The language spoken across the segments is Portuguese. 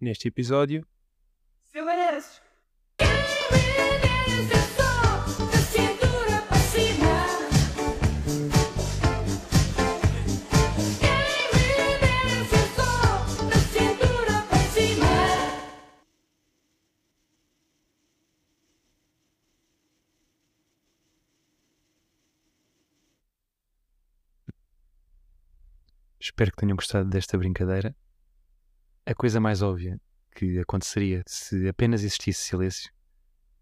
neste episódio. Silêncio! Espero que tenham gostado desta brincadeira. A coisa mais óbvia que aconteceria se apenas existisse silêncio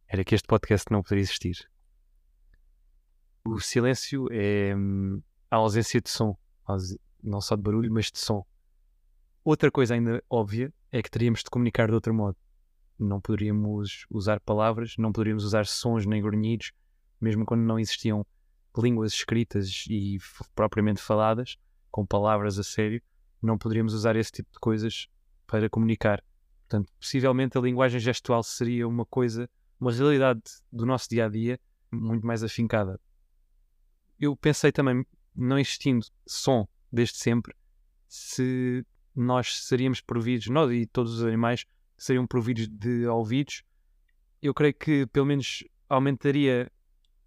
era que este podcast não poderia existir. O silêncio é hum, a ausência de som, não só de barulho, mas de som. Outra coisa ainda óbvia é que teríamos de comunicar de outro modo. Não poderíamos usar palavras, não poderíamos usar sons nem grunhidos, mesmo quando não existiam línguas escritas e propriamente faladas com palavras a sério, não poderíamos usar esse tipo de coisas para comunicar. Portanto, possivelmente a linguagem gestual seria uma coisa, uma realidade do nosso dia a dia muito mais afincada. Eu pensei também, não existindo som desde sempre, se nós seríamos providos, nós e todos os animais seriam providos de ouvidos, eu creio que pelo menos aumentaria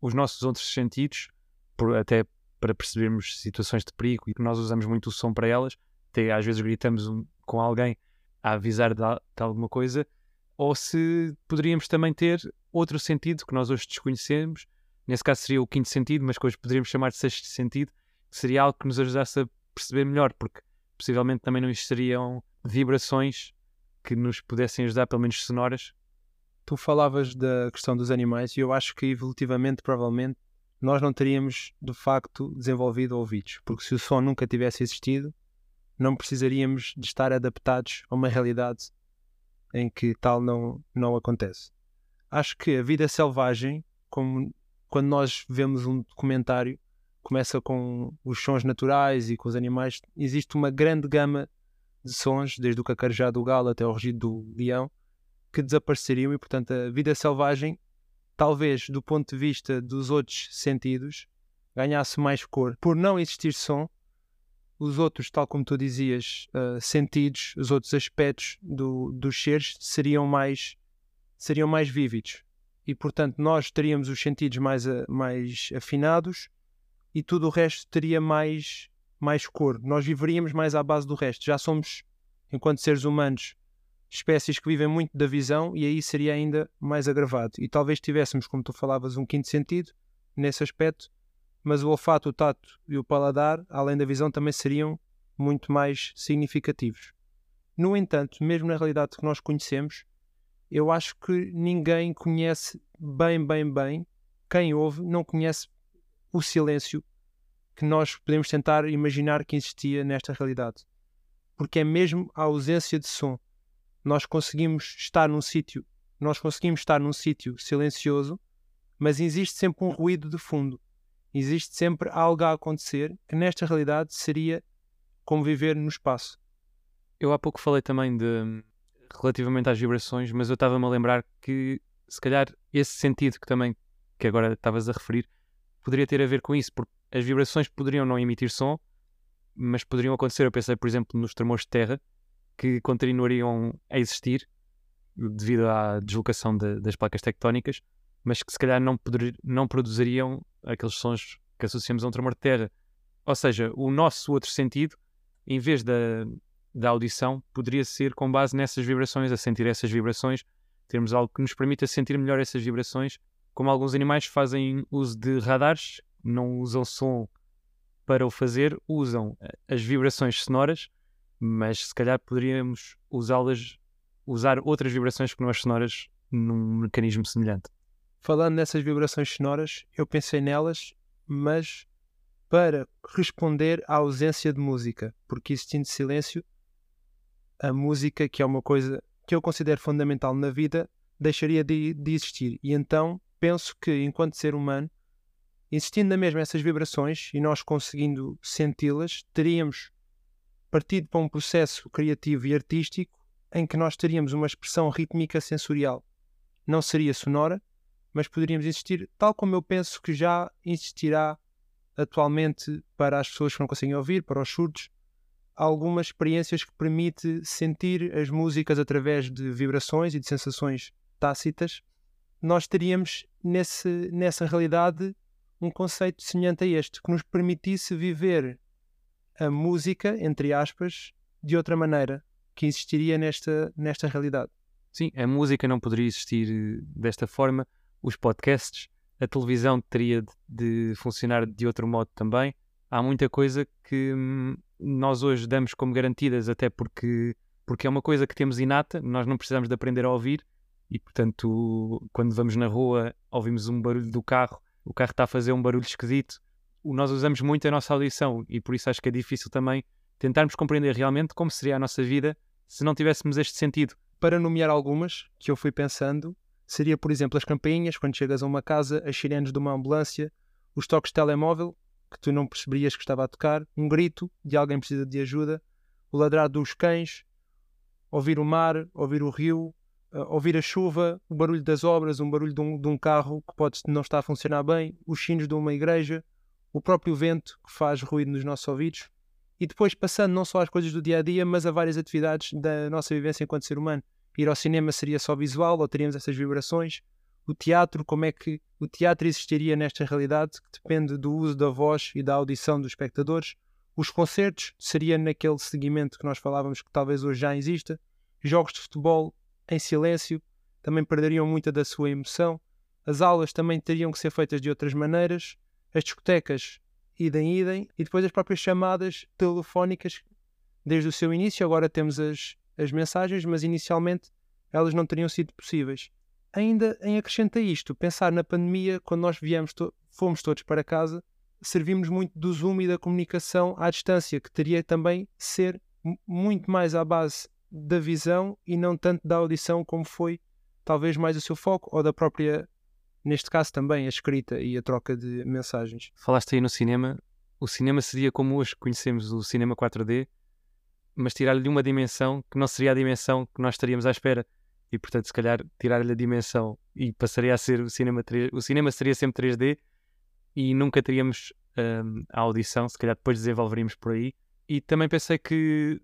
os nossos outros sentidos, por, até para percebermos situações de perigo e que nós usamos muito o som para elas, até às vezes gritamos um, com alguém a avisar de, de, alguma coisa, ou se poderíamos também ter outro sentido que nós hoje desconhecemos, nesse caso seria o quinto sentido, mas que hoje poderíamos chamar de sexto sentido, que seria algo que nos ajudasse a perceber melhor, porque possivelmente também não existiriam vibrações que nos pudessem ajudar, pelo menos sonoras. Tu falavas da questão dos animais e eu acho que evolutivamente, provavelmente, nós não teríamos de facto desenvolvido ouvidos, porque se o som nunca tivesse existido, não precisaríamos de estar adaptados a uma realidade em que tal não, não acontece. Acho que a vida selvagem, como quando nós vemos um documentário, começa com os sons naturais e com os animais, existe uma grande gama de sons, desde o cacarejá do galo até o rugido do leão, que desapareceriam e, portanto, a vida selvagem talvez do ponto de vista dos outros sentidos, ganhasse mais cor. Por não existir som, os outros, tal como tu dizias, uh, sentidos, os outros aspectos do, dos seres seriam mais, seriam mais vívidos. E, portanto, nós teríamos os sentidos mais, mais afinados e tudo o resto teria mais, mais cor. Nós viveríamos mais à base do resto. Já somos, enquanto seres humanos, espécies que vivem muito da visão e aí seria ainda mais agravado. E talvez tivéssemos, como tu falavas, um quinto sentido nesse aspecto, mas o olfato, o tato e o paladar, além da visão, também seriam muito mais significativos. No entanto, mesmo na realidade que nós conhecemos, eu acho que ninguém conhece bem, bem, bem, quem ouve não conhece o silêncio que nós podemos tentar imaginar que existia nesta realidade. Porque é mesmo a ausência de som nós conseguimos estar num sítio, nós conseguimos estar num sítio silencioso, mas existe sempre um ruído de fundo. Existe sempre algo a acontecer que nesta realidade seria como viver no espaço. Eu há pouco falei também de relativamente às vibrações, mas eu estava-me a lembrar que se calhar esse sentido que também que agora estavas a referir poderia ter a ver com isso, porque as vibrações poderiam não emitir som, mas poderiam acontecer. Eu pensei, por exemplo, nos tremores de terra, que continuariam a existir devido à deslocação de, das placas tectónicas, mas que se calhar não, poder, não produziriam aqueles sons que associamos a um tremor de terra. Ou seja, o nosso outro sentido, em vez da, da audição, poderia ser com base nessas vibrações, a sentir essas vibrações, termos algo que nos permita sentir melhor essas vibrações, como alguns animais fazem uso de radares, não usam som para o fazer, usam eh, as vibrações sonoras mas se calhar poderíamos usá-las, usar outras vibrações que não as sonoras num mecanismo semelhante. Falando nessas vibrações sonoras, eu pensei nelas, mas para responder à ausência de música, porque existindo silêncio, a música, que é uma coisa que eu considero fundamental na vida, deixaria de, de existir. E então penso que, enquanto ser humano, existindo na mesma essas vibrações e nós conseguindo senti-las, teríamos partido para um processo criativo e artístico em que nós teríamos uma expressão rítmica sensorial. Não seria sonora, mas poderíamos existir, tal como eu penso que já existirá atualmente para as pessoas que não conseguem ouvir, para os surdos, algumas experiências que permite sentir as músicas através de vibrações e de sensações tácitas, nós teríamos nesse, nessa realidade um conceito semelhante a este, que nos permitisse viver a música, entre aspas, de outra maneira, que existiria nesta, nesta realidade. Sim, a música não poderia existir eh, desta forma, os podcasts, a televisão teria de, de funcionar de outro modo também. Há muita coisa que hum, nós hoje damos como garantidas, até porque, porque é uma coisa que temos inata, nós não precisamos de aprender a ouvir e, portanto, quando vamos na rua, ouvimos um barulho do carro, o carro está a fazer um barulho esquisito. Nós usamos muito a nossa audição e por isso acho que é difícil também tentarmos compreender realmente como seria a nossa vida se não tivéssemos este sentido. Para nomear algumas que eu fui pensando, seria, por exemplo, as campainhas, quando chegas a uma casa, as sirenes de uma ambulância, os toques de telemóvel, que tu não perceberias que estava a tocar, um grito de alguém precisa de ajuda, o ladrar dos cães, ouvir o mar, ouvir o rio, uh, ouvir a chuva, o barulho das obras, um barulho de um, de um, carro que pode não estar a funcionar bem, os sinos de uma igreja, o próprio vento que faz ruído nos nossos ouvidos, e depois passando não só às coisas do dia a dia, mas a várias atividades da nossa vivência enquanto ser humano. Ir ao cinema seria só visual ou teríamos essas vibrações? o teatro, como é que o teatro existiria nesta realidade, que depende do uso da voz e da audição dos espectadores. Os concertos seria naquele seguimento que nós falávamos que talvez hoje já exista. Jogos de futebol em silêncio também perderiam muita da sua emoção. As aulas também teriam que ser feitas de outras maneiras. As discotecas, idem, idem. E depois as próprias chamadas telefónicas, desde o seu início. Agora temos as, as mensagens, mas inicialmente elas não teriam sido possíveis ainda em acrescenta isto, pensar na pandemia, quando nós viemos to fomos todos para casa, servimos muito do Zoom e da comunicação à distância, que teria também ser muito mais à base da visão e não tanto da audição como foi talvez mais o seu foco ou da própria, neste caso também, a escrita e a troca de mensagens. Falaste aí no cinema, o cinema seria como hoje conhecemos o cinema 4D, mas tirar-lhe uma dimensão que não seria a dimensão que nós estaríamos à espera. E portanto se calhar tirar-lhe a dimensão e passaria a ser o cinema 3, o cinema seria sempre 3D e nunca teríamos um, a audição, se calhar depois desenvolveríamos por aí. E também pensei que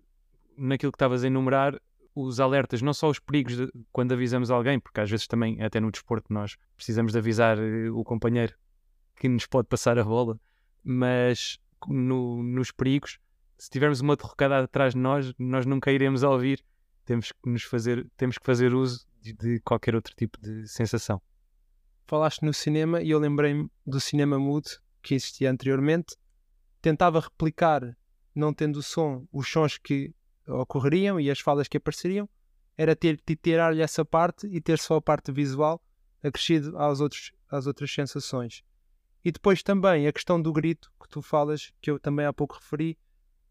naquilo que estavas a enumerar os alertas, não só os perigos de, quando avisamos alguém, porque às vezes também até no desporto nós precisamos de avisar eh, o companheiro que nos pode passar a bola, mas no, nos perigos, se tivermos uma derrocada atrás de nós, nós nunca iremos ouvir temos que nos fazer, temos que fazer uso de, de qualquer outro tipo de sensação. Falaste no cinema e eu lembrei-me do cinema mudo que existia anteriormente. Tentava replicar, não tendo o som, os sons que ocorreriam e as falas que apareceriam. Era ter de tirar-lhe essa parte e ter só a parte visual acrescido às, outros, às outras sensações. E depois também a questão do grito que tu falas, que eu também há pouco referi,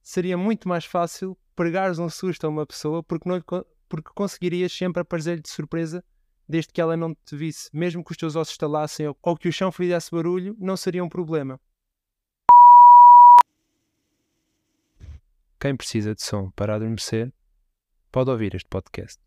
seria muito mais fácil pregares um susto a uma pessoa porque, não, porque conseguirias sempre aparecer-lhe de surpresa desde que ela não te visse. Mesmo que os teus ossos estalassem ou, ou que o chão fizesse barulho, não seria um problema. Quem precisa de som para adormecer, pode ouvir este podcast.